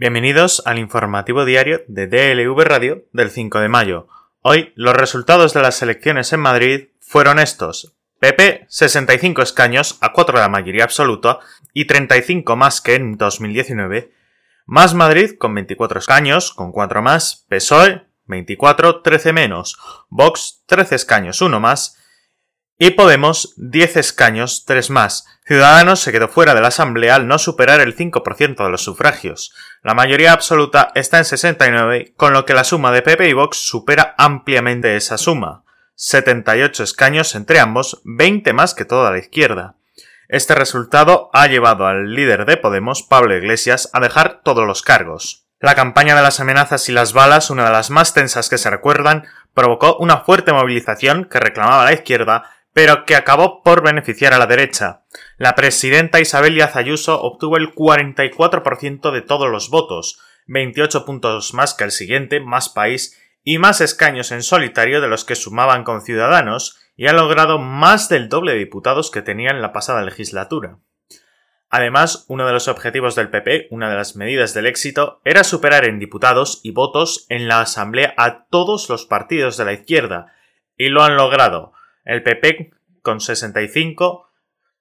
Bienvenidos al informativo diario de DLV Radio del 5 de mayo. Hoy los resultados de las elecciones en Madrid fueron estos. PP 65 escaños a 4 de la mayoría absoluta y 35 más que en 2019. Más Madrid con 24 escaños, con 4 más. PSOE 24, 13 menos. Vox 13 escaños, 1 más. Y Podemos 10 escaños, 3 más. Ciudadanos se quedó fuera de la Asamblea al no superar el 5% de los sufragios. La mayoría absoluta está en 69, con lo que la suma de PP y Vox supera ampliamente esa suma. 78 escaños entre ambos, 20 más que toda la izquierda. Este resultado ha llevado al líder de Podemos, Pablo Iglesias, a dejar todos los cargos. La campaña de las amenazas y las balas, una de las más tensas que se recuerdan, provocó una fuerte movilización que reclamaba la izquierda pero que acabó por beneficiar a la derecha. La presidenta Isabel Díaz Ayuso obtuvo el 44% de todos los votos, 28 puntos más que el siguiente, Más País, y más escaños en solitario de los que sumaban con Ciudadanos, y ha logrado más del doble de diputados que tenía en la pasada legislatura. Además, uno de los objetivos del PP, una de las medidas del éxito, era superar en diputados y votos en la Asamblea a todos los partidos de la izquierda, y lo han logrado, el PP, con 65,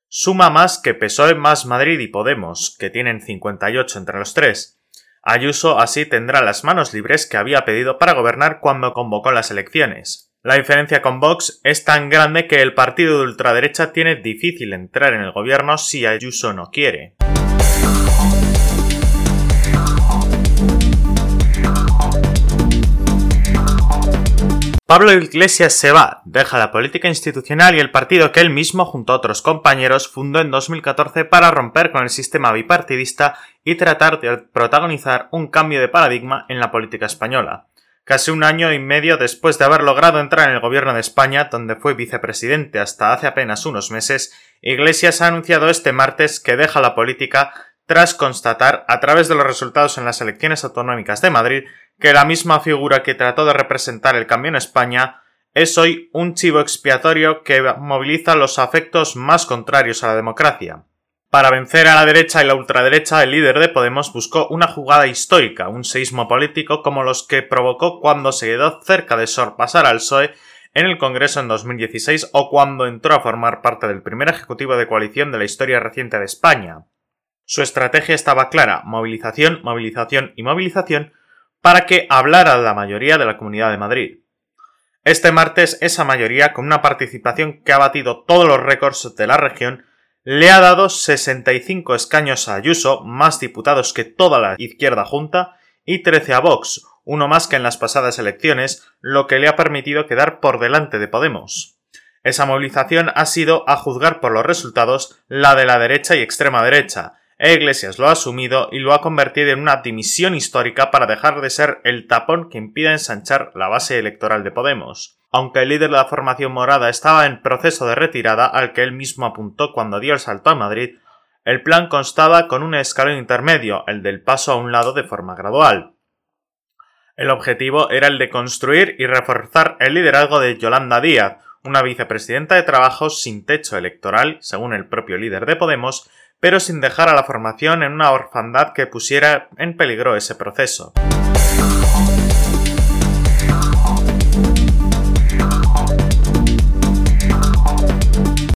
suma más que PSOE más Madrid y Podemos, que tienen 58 entre los tres. Ayuso así tendrá las manos libres que había pedido para gobernar cuando convocó las elecciones. La diferencia con Vox es tan grande que el partido de ultraderecha tiene difícil entrar en el gobierno si Ayuso no quiere. Pablo Iglesias se va, deja la política institucional y el partido que él mismo, junto a otros compañeros, fundó en 2014 para romper con el sistema bipartidista y tratar de protagonizar un cambio de paradigma en la política española. Casi un año y medio después de haber logrado entrar en el gobierno de España, donde fue vicepresidente hasta hace apenas unos meses, Iglesias ha anunciado este martes que deja la política tras constatar, a través de los resultados en las elecciones autonómicas de Madrid, que la misma figura que trató de representar el cambio en España es hoy un chivo expiatorio que moviliza los afectos más contrarios a la democracia. Para vencer a la derecha y la ultraderecha, el líder de Podemos buscó una jugada histórica, un seísmo político como los que provocó cuando se quedó cerca de sorpasar al PSOE en el Congreso en 2016 o cuando entró a formar parte del primer ejecutivo de coalición de la historia reciente de España. Su estrategia estaba clara, movilización, movilización y movilización, para que hablara la mayoría de la Comunidad de Madrid. Este martes esa mayoría, con una participación que ha batido todos los récords de la región, le ha dado 65 escaños a Ayuso, más diputados que toda la izquierda junta, y 13 a Vox, uno más que en las pasadas elecciones, lo que le ha permitido quedar por delante de Podemos. Esa movilización ha sido, a juzgar por los resultados, la de la derecha y extrema derecha, e Iglesias lo ha asumido y lo ha convertido en una dimisión histórica para dejar de ser el tapón que impide ensanchar la base electoral de Podemos. Aunque el líder de la formación morada estaba en proceso de retirada al que él mismo apuntó cuando dio el salto a Madrid, el plan constaba con un escalón intermedio, el del paso a un lado de forma gradual. El objetivo era el de construir y reforzar el liderazgo de Yolanda Díaz, una vicepresidenta de trabajo sin techo electoral, según el propio líder de Podemos, pero sin dejar a la formación en una orfandad que pusiera en peligro ese proceso.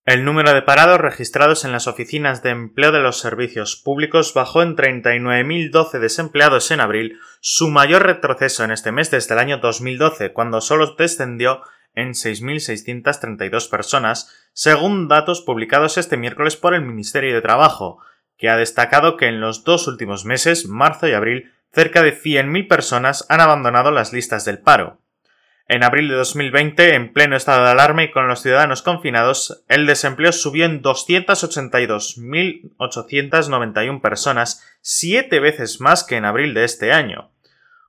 El número de parados registrados en las oficinas de empleo de los servicios públicos bajó en 39.012 desempleados en abril, su mayor retroceso en este mes desde el año 2012, cuando solo descendió en 6.632 personas, según datos publicados este miércoles por el Ministerio de Trabajo, que ha destacado que en los dos últimos meses, marzo y abril, cerca de 100.000 personas han abandonado las listas del paro. En abril de 2020, en pleno estado de alarma y con los ciudadanos confinados, el desempleo subió en 282.891 personas, siete veces más que en abril de este año.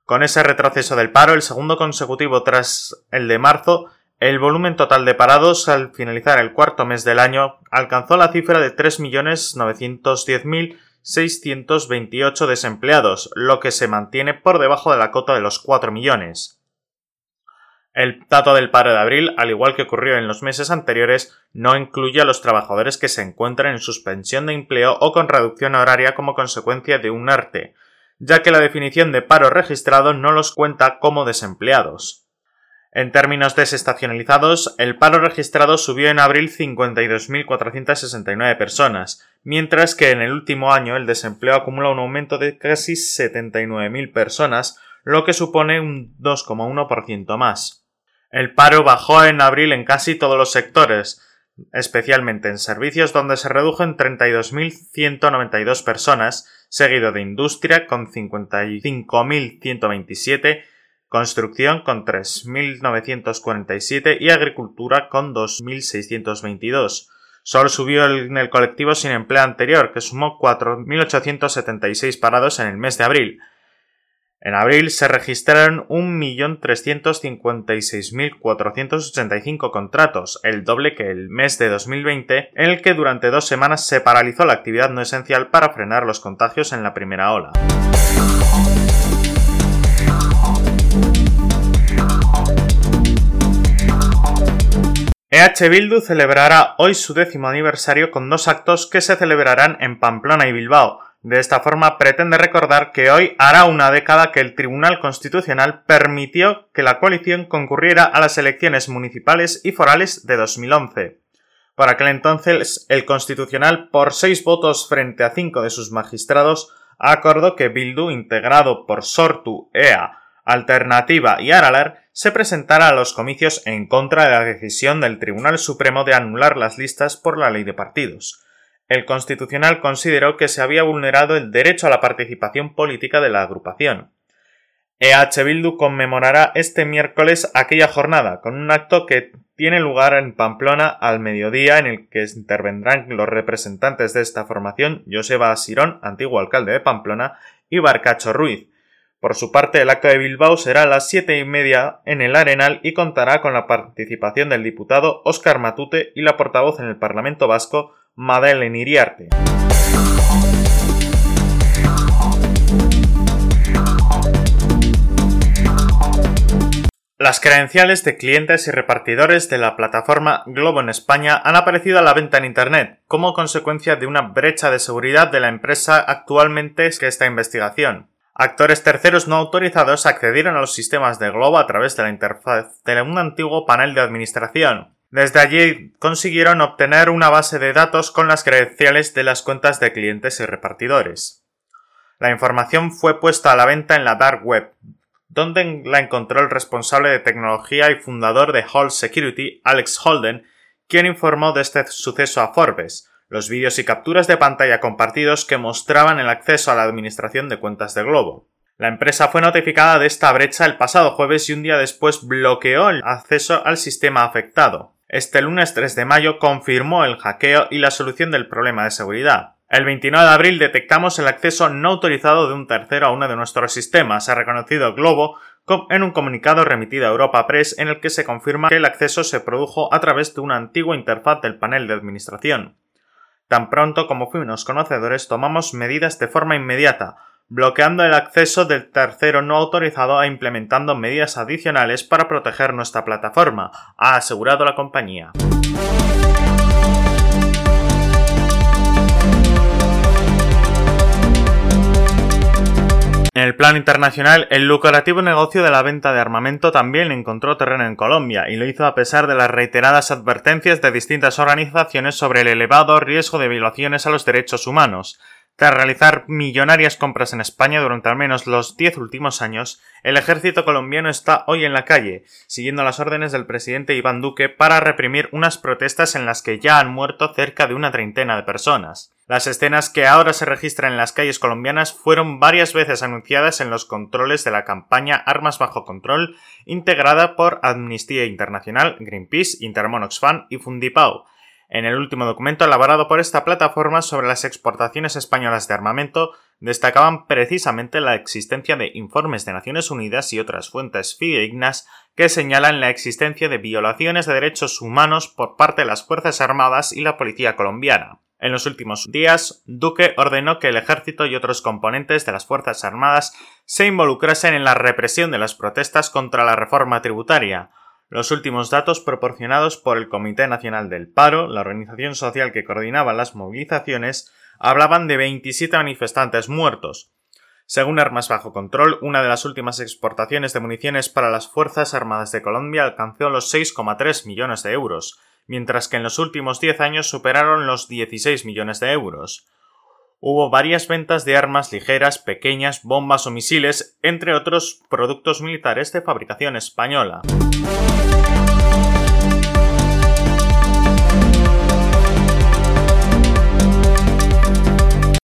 Con ese retroceso del paro, el segundo consecutivo tras el de marzo, el volumen total de parados al finalizar el cuarto mes del año alcanzó la cifra de 3.910.628 desempleados, lo que se mantiene por debajo de la cota de los 4 millones. El dato del paro de abril, al igual que ocurrió en los meses anteriores, no incluye a los trabajadores que se encuentran en suspensión de empleo o con reducción horaria como consecuencia de un arte, ya que la definición de paro registrado no los cuenta como desempleados. En términos desestacionalizados, el paro registrado subió en abril 52.469 personas, mientras que en el último año el desempleo acumula un aumento de casi 79.000 personas, lo que supone un 2,1% más. El paro bajó en abril en casi todos los sectores, especialmente en servicios donde se redujo en 32.192 personas, seguido de industria con 55.127 construcción con 3.947 y agricultura con 2.622. Solo subió en el colectivo sin empleo anterior, que sumó 4.876 parados en el mes de abril. En abril se registraron 1.356.485 contratos, el doble que el mes de 2020, en el que durante dos semanas se paralizó la actividad no esencial para frenar los contagios en la primera ola. EH Bildu celebrará hoy su décimo aniversario con dos actos que se celebrarán en Pamplona y Bilbao. De esta forma pretende recordar que hoy hará una década que el Tribunal Constitucional permitió que la coalición concurriera a las elecciones municipales y forales de 2011. Por aquel entonces, el Constitucional, por seis votos frente a cinco de sus magistrados, acordó que Bildu, integrado por Sortu, EA, Alternativa y Aralar se presentara a los comicios en contra de la decisión del Tribunal Supremo de anular las listas por la ley de partidos. El Constitucional consideró que se había vulnerado el derecho a la participación política de la agrupación. EH Bildu conmemorará este miércoles aquella jornada con un acto que tiene lugar en Pamplona al mediodía en el que intervendrán los representantes de esta formación Joseba Asirón, antiguo alcalde de Pamplona, y Barcacho Ruiz, por su parte, el acto de Bilbao será a las siete y media en el Arenal y contará con la participación del diputado Óscar Matute y la portavoz en el Parlamento Vasco, Madeleine Iriarte. Las credenciales de clientes y repartidores de la plataforma Globo en España han aparecido a la venta en Internet como consecuencia de una brecha de seguridad de la empresa actualmente que esta investigación. Actores terceros no autorizados accedieron a los sistemas de Globo a través de la interfaz de un antiguo panel de administración. Desde allí consiguieron obtener una base de datos con las credenciales de las cuentas de clientes y repartidores. La información fue puesta a la venta en la Dark Web, donde la encontró el responsable de tecnología y fundador de Hall Security, Alex Holden, quien informó de este suceso a Forbes, los vídeos y capturas de pantalla compartidos que mostraban el acceso a la administración de cuentas de Globo. La empresa fue notificada de esta brecha el pasado jueves y un día después bloqueó el acceso al sistema afectado. Este lunes 3 de mayo confirmó el hackeo y la solución del problema de seguridad. El 29 de abril detectamos el acceso no autorizado de un tercero a uno de nuestros sistemas, ha reconocido Globo en un comunicado remitido a Europa Press en el que se confirma que el acceso se produjo a través de una antigua interfaz del panel de administración. Tan pronto como fuimos conocedores tomamos medidas de forma inmediata, bloqueando el acceso del tercero no autorizado e implementando medidas adicionales para proteger nuestra plataforma, ha asegurado la compañía. En el plano internacional, el lucrativo negocio de la venta de armamento también encontró terreno en Colombia y lo hizo a pesar de las reiteradas advertencias de distintas organizaciones sobre el elevado riesgo de violaciones a los derechos humanos. Tras realizar millonarias compras en España durante al menos los diez últimos años, el ejército colombiano está hoy en la calle, siguiendo las órdenes del presidente Iván Duque para reprimir unas protestas en las que ya han muerto cerca de una treintena de personas. Las escenas que ahora se registran en las calles colombianas fueron varias veces anunciadas en los controles de la campaña Armas bajo control, integrada por Amnistía Internacional, Greenpeace, Intermon Oxfam y Fundipau, en el último documento elaborado por esta plataforma sobre las exportaciones españolas de armamento, destacaban precisamente la existencia de informes de Naciones Unidas y otras fuentes fidedignas que señalan la existencia de violaciones de derechos humanos por parte de las Fuerzas Armadas y la Policía colombiana. En los últimos días, Duque ordenó que el ejército y otros componentes de las Fuerzas Armadas se involucrasen en la represión de las protestas contra la reforma tributaria, los últimos datos proporcionados por el Comité Nacional del Paro, la organización social que coordinaba las movilizaciones, hablaban de 27 manifestantes muertos. Según Armas Bajo Control, una de las últimas exportaciones de municiones para las Fuerzas Armadas de Colombia alcanzó los 6,3 millones de euros, mientras que en los últimos 10 años superaron los 16 millones de euros. Hubo varias ventas de armas ligeras, pequeñas, bombas o misiles, entre otros productos militares de fabricación española.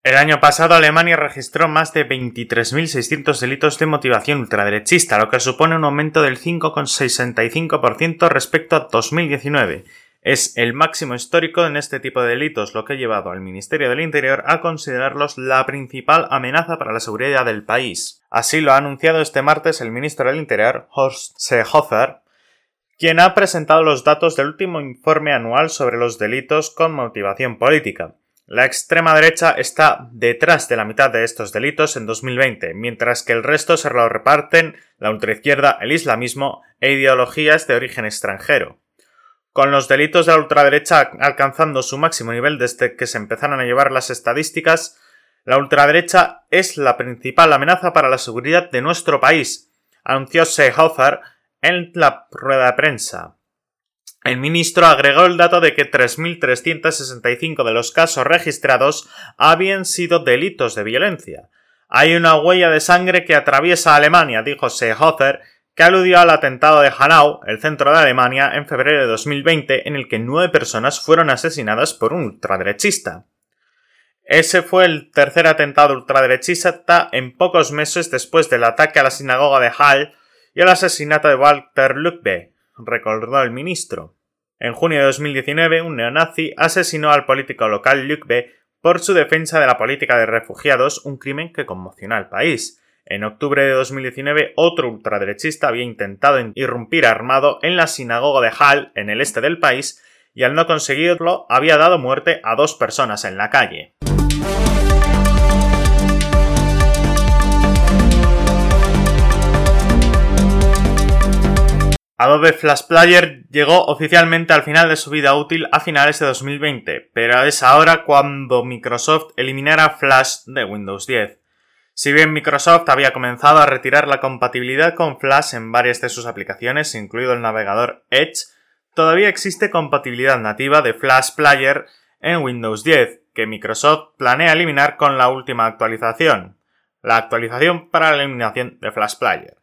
El año pasado Alemania registró más de 23.600 delitos de motivación ultraderechista, lo que supone un aumento del 5,65% respecto a 2019. Es el máximo histórico en este tipo de delitos, lo que ha llevado al Ministerio del Interior a considerarlos la principal amenaza para la seguridad del país. Así lo ha anunciado este martes el ministro del Interior, Horst Seehofer, quien ha presentado los datos del último informe anual sobre los delitos con motivación política. La extrema derecha está detrás de la mitad de estos delitos en 2020, mientras que el resto se lo reparten la ultraizquierda, el islamismo e ideologías de origen extranjero. Con los delitos de la ultraderecha alcanzando su máximo nivel desde que se empezaron a llevar las estadísticas, la ultraderecha es la principal amenaza para la seguridad de nuestro país, anunció Seehofer en la rueda de prensa. El ministro agregó el dato de que 3.365 de los casos registrados habían sido delitos de violencia. Hay una huella de sangre que atraviesa Alemania, dijo Seehofer, que aludió al atentado de Hanau, el centro de Alemania, en febrero de 2020, en el que nueve personas fueron asesinadas por un ultraderechista. Ese fue el tercer atentado ultraderechista en pocos meses después del ataque a la sinagoga de Hall y el asesinato de Walter Lübbe, recordó el ministro. En junio de 2019, un neonazi asesinó al político local B. por su defensa de la política de refugiados, un crimen que conmocionó al país. En octubre de 2019, otro ultraderechista había intentado irrumpir armado en la sinagoga de Hall, en el este del país, y al no conseguirlo había dado muerte a dos personas en la calle. Adobe Flash Player llegó oficialmente al final de su vida útil a finales de 2020, pero es ahora cuando Microsoft eliminará Flash de Windows 10. Si bien Microsoft había comenzado a retirar la compatibilidad con Flash en varias de sus aplicaciones, incluido el navegador Edge, todavía existe compatibilidad nativa de Flash Player en Windows 10, que Microsoft planea eliminar con la última actualización, la actualización para la eliminación de Flash Player.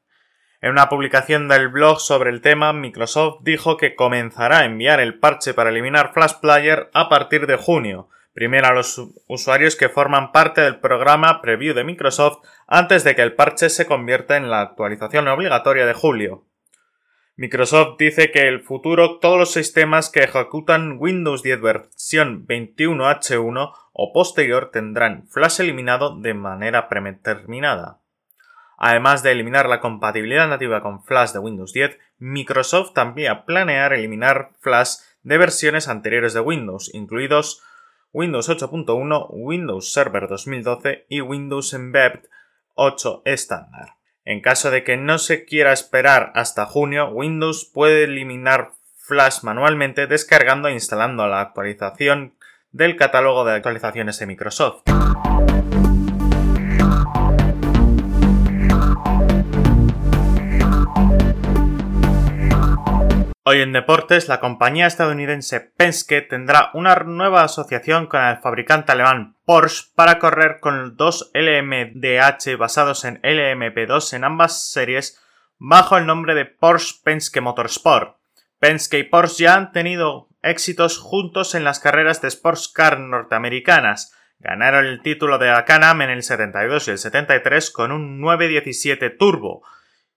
En una publicación del blog sobre el tema, Microsoft dijo que comenzará a enviar el parche para eliminar Flash Player a partir de junio, primero a los usuarios que forman parte del programa Preview de Microsoft antes de que el parche se convierta en la actualización obligatoria de julio. Microsoft dice que el futuro todos los sistemas que ejecutan Windows 10 versión 21H1 o posterior tendrán Flash eliminado de manera predeterminada. Además de eliminar la compatibilidad nativa con Flash de Windows 10, Microsoft también planea eliminar Flash de versiones anteriores de Windows, incluidos Windows 8.1, Windows Server 2012 y Windows Embedded 8 estándar. En caso de que no se quiera esperar hasta junio, Windows puede eliminar Flash manualmente descargando e instalando la actualización del catálogo de actualizaciones de Microsoft. Hoy en deportes, la compañía estadounidense Penske tendrá una nueva asociación con el fabricante alemán Porsche para correr con dos LMDH basados en LMP2 en ambas series bajo el nombre de Porsche Penske Motorsport. Penske y Porsche ya han tenido éxitos juntos en las carreras de sports car norteamericanas. Ganaron el título de la Can-Am en el 72 y el 73 con un 917 Turbo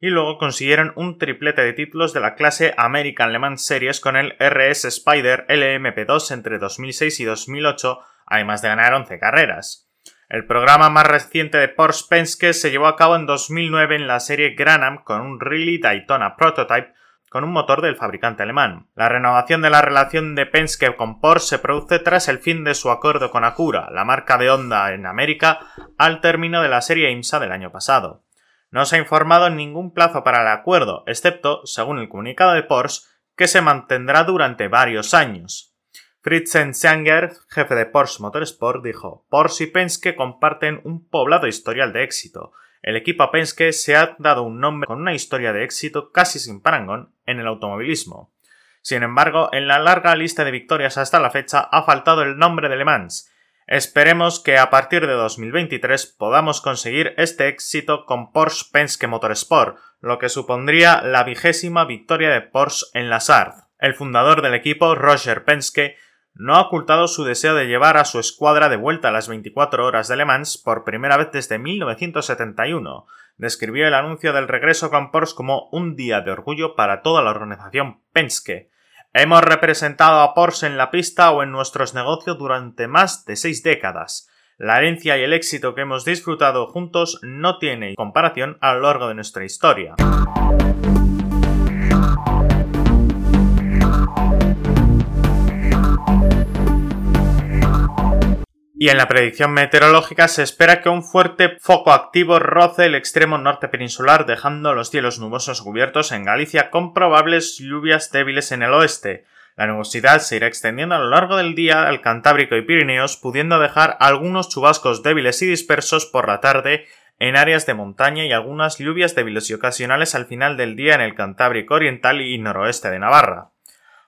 y luego consiguieron un triplete de títulos de la clase American Le Mans Series con el RS Spider LMP2 entre 2006 y 2008, además de ganar 11 carreras. El programa más reciente de Porsche Penske se llevó a cabo en 2009 en la serie Granham con un Riley Daytona Prototype con un motor del fabricante alemán. La renovación de la relación de Penske con Porsche se produce tras el fin de su acuerdo con Acura, la marca de Honda en América, al término de la serie IMSA del año pasado. No se ha informado ningún plazo para el acuerdo, excepto, según el comunicado de Porsche, que se mantendrá durante varios años. Fritzen Sanger, jefe de Porsche Motorsport, dijo: Porsche y Penske comparten un poblado historial de éxito. El equipo Penske se ha dado un nombre con una historia de éxito casi sin parangón en el automovilismo. Sin embargo, en la larga lista de victorias hasta la fecha ha faltado el nombre de Le Mans. Esperemos que a partir de 2023 podamos conseguir este éxito con Porsche Penske Motorsport, lo que supondría la vigésima victoria de Porsche en la SARD. El fundador del equipo, Roger Penske, no ha ocultado su deseo de llevar a su escuadra de vuelta a las 24 horas de Le Mans por primera vez desde 1971. Describió el anuncio del regreso con Porsche como un día de orgullo para toda la organización Penske. Hemos representado a Porsche en la pista o en nuestros negocios durante más de seis décadas. La herencia y el éxito que hemos disfrutado juntos no tiene comparación a lo largo de nuestra historia. Y en la predicción meteorológica se espera que un fuerte foco activo roce el extremo norte peninsular dejando los cielos nubosos cubiertos en Galicia con probables lluvias débiles en el oeste. La nubosidad se irá extendiendo a lo largo del día al Cantábrico y Pirineos, pudiendo dejar algunos chubascos débiles y dispersos por la tarde en áreas de montaña y algunas lluvias débiles y ocasionales al final del día en el Cantábrico Oriental y noroeste de Navarra.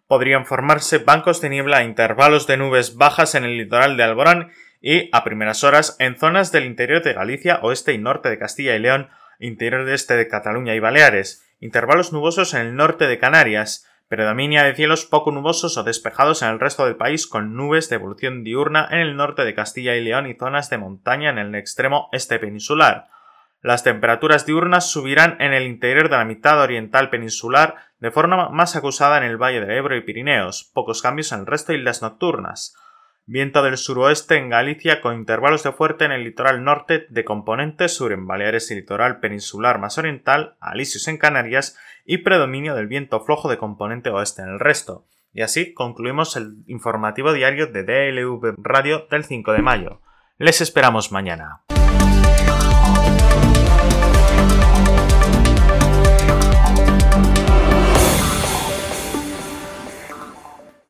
Podrían formarse bancos de niebla a intervalos de nubes bajas en el litoral de Alborán y a primeras horas en zonas del interior de Galicia, oeste y norte de Castilla y León, interior de este de Cataluña y Baleares, intervalos nubosos en el norte de Canarias, predominia de cielos poco nubosos o despejados en el resto del país con nubes de evolución diurna en el norte de Castilla y León y zonas de montaña en el extremo este peninsular. Las temperaturas diurnas subirán en el interior de la mitad oriental peninsular de forma más acusada en el Valle del Ebro y Pirineos, pocos cambios en el resto de islas nocturnas. Viento del suroeste en Galicia con intervalos de fuerte en el litoral norte de componente sur en Baleares y litoral peninsular más oriental, Alisios en Canarias y predominio del viento flojo de componente oeste en el resto. Y así concluimos el informativo diario de DLV Radio del 5 de mayo. Les esperamos mañana.